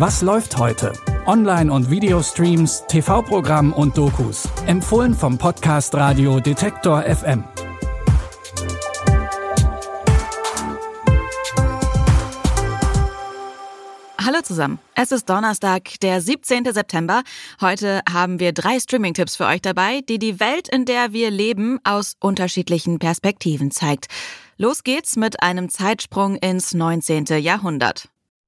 Was läuft heute? Online- und Videostreams, TV-Programm und Dokus. Empfohlen vom Podcast Radio Detektor FM. Hallo zusammen. Es ist Donnerstag, der 17. September. Heute haben wir drei Streaming-Tipps für euch dabei, die die Welt, in der wir leben, aus unterschiedlichen Perspektiven zeigt. Los geht's mit einem Zeitsprung ins 19. Jahrhundert.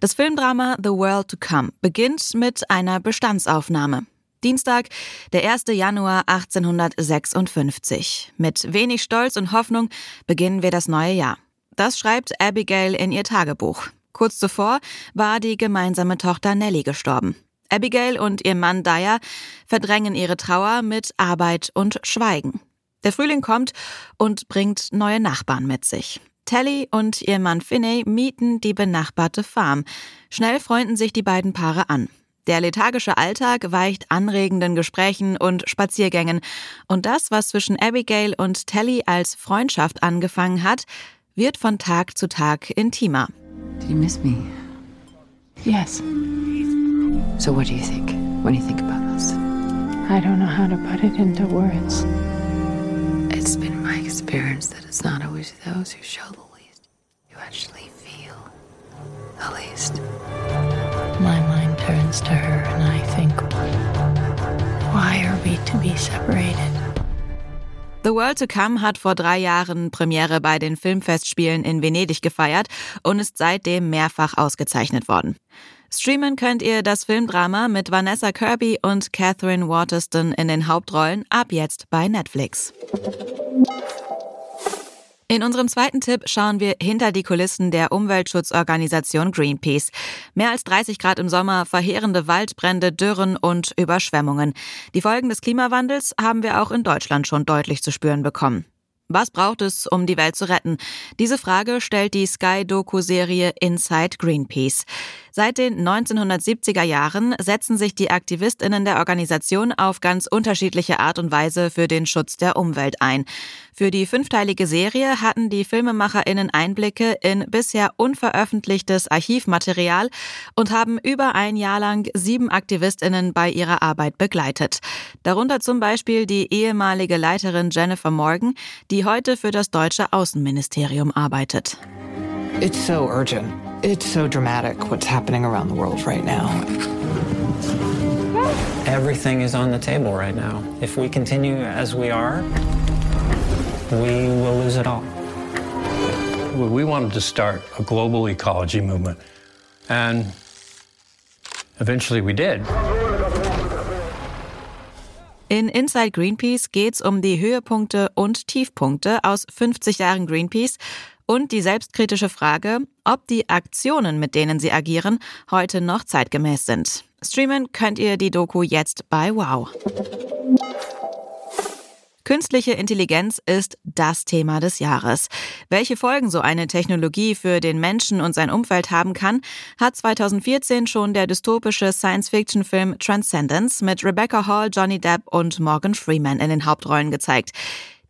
Das Filmdrama The World to Come beginnt mit einer Bestandsaufnahme. Dienstag, der 1. Januar 1856. Mit wenig Stolz und Hoffnung beginnen wir das neue Jahr. Das schreibt Abigail in ihr Tagebuch. Kurz zuvor war die gemeinsame Tochter Nellie gestorben. Abigail und ihr Mann Dyer verdrängen ihre Trauer mit Arbeit und Schweigen. Der Frühling kommt und bringt neue Nachbarn mit sich. Tally und ihr Mann Finney mieten die benachbarte Farm. Schnell freunden sich die beiden Paare an. Der lethargische Alltag weicht anregenden Gesprächen und Spaziergängen. Und das, was zwischen Abigail und Tally als Freundschaft angefangen hat, wird von Tag zu Tag intimer. Do you miss me? Yes. So what do you think when you think about this? I don't know how to put it into words. Experience that it's not always those who show the least who actually feel the least. My mind turns to her and I think, why are we to be separated? The World to Come hat vor drei Jahren Premiere bei den Filmfestspielen in Venedig gefeiert und ist seitdem mehrfach ausgezeichnet worden. Streamen könnt ihr das Filmdrama mit Vanessa Kirby und Catherine Waterston in den Hauptrollen ab jetzt bei Netflix. In unserem zweiten Tipp schauen wir hinter die Kulissen der Umweltschutzorganisation Greenpeace. Mehr als 30 Grad im Sommer, verheerende Waldbrände, Dürren und Überschwemmungen. Die Folgen des Klimawandels haben wir auch in Deutschland schon deutlich zu spüren bekommen. Was braucht es, um die Welt zu retten? Diese Frage stellt die Sky-Doku-Serie Inside Greenpeace. Seit den 1970er Jahren setzen sich die Aktivistinnen der Organisation auf ganz unterschiedliche Art und Weise für den Schutz der Umwelt ein. Für die fünfteilige Serie hatten die Filmemacherinnen Einblicke in bisher unveröffentlichtes Archivmaterial und haben über ein Jahr lang sieben Aktivistinnen bei ihrer Arbeit begleitet. Darunter zum Beispiel die ehemalige Leiterin Jennifer Morgan, die heute für das deutsche Außenministerium arbeitet. It's so urgent. It's so dramatic what's happening around the world right now. Everything is on the table right now. If we continue as we are, we will lose it all. We wanted to start a global ecology movement, and eventually we did. In Inside Greenpeace geht's um die Höhepunkte und Tiefpunkte aus 50 Jahren Greenpeace und die selbstkritische Frage, ob die Aktionen, mit denen sie agieren, heute noch zeitgemäß sind. Streamen könnt ihr die Doku jetzt bei Wow. Künstliche Intelligenz ist das Thema des Jahres. Welche Folgen so eine Technologie für den Menschen und sein Umfeld haben kann, hat 2014 schon der dystopische Science-Fiction-Film Transcendence mit Rebecca Hall, Johnny Depp und Morgan Freeman in den Hauptrollen gezeigt.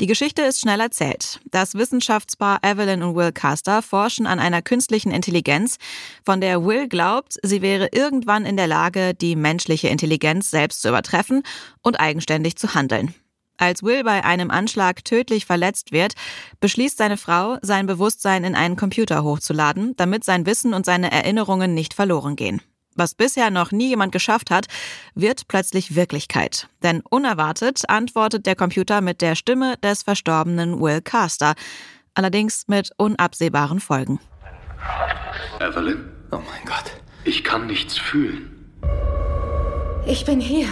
Die Geschichte ist schnell erzählt. Das Wissenschaftspaar Evelyn und Will Caster forschen an einer künstlichen Intelligenz, von der Will glaubt, sie wäre irgendwann in der Lage, die menschliche Intelligenz selbst zu übertreffen und eigenständig zu handeln. Als Will bei einem Anschlag tödlich verletzt wird, beschließt seine Frau, sein Bewusstsein in einen Computer hochzuladen, damit sein Wissen und seine Erinnerungen nicht verloren gehen. Was bisher noch nie jemand geschafft hat, wird plötzlich Wirklichkeit. Denn unerwartet antwortet der Computer mit der Stimme des verstorbenen Will Caster, allerdings mit unabsehbaren Folgen. Evelyn? Oh mein Gott. Ich kann nichts fühlen. Ich bin hier.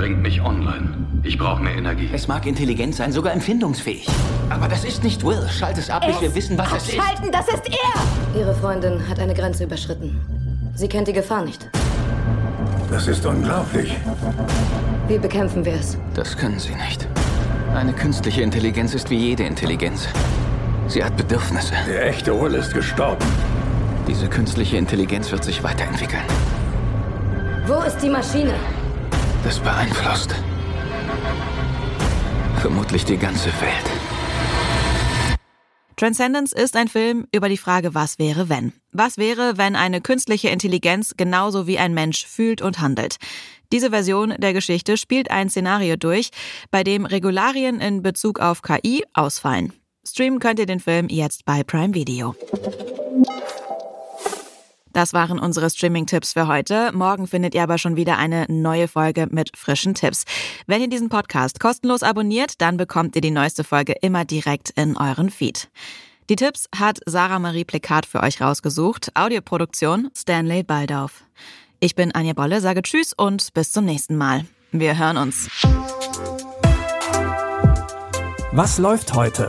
Bringt mich online. Ich brauche mehr Energie. Es mag intelligent sein, sogar empfindungsfähig. Aber das ist nicht Will. Schalt es ab, bis wir wissen, was es ist. Abschalten, das ist er! Ihre Freundin hat eine Grenze überschritten. Sie kennt die Gefahr nicht. Das ist unglaublich. Wie bekämpfen wir es? Das können Sie nicht. Eine künstliche Intelligenz ist wie jede Intelligenz. Sie hat Bedürfnisse. Der echte Will ist gestorben. Diese künstliche Intelligenz wird sich weiterentwickeln. Wo ist die Maschine? Das beeinflusst vermutlich die ganze Welt. Transcendence ist ein Film über die Frage, was wäre, wenn. Was wäre, wenn eine künstliche Intelligenz genauso wie ein Mensch fühlt und handelt? Diese Version der Geschichte spielt ein Szenario durch, bei dem Regularien in Bezug auf KI ausfallen. Streamen könnt ihr den Film jetzt bei Prime Video. Das waren unsere Streaming-Tipps für heute. Morgen findet ihr aber schon wieder eine neue Folge mit frischen Tipps. Wenn ihr diesen Podcast kostenlos abonniert, dann bekommt ihr die neueste Folge immer direkt in euren Feed. Die Tipps hat Sarah Marie Plikat für euch rausgesucht. Audioproduktion Stanley Baldauf. Ich bin Anja Bolle, sage Tschüss und bis zum nächsten Mal. Wir hören uns. Was läuft heute?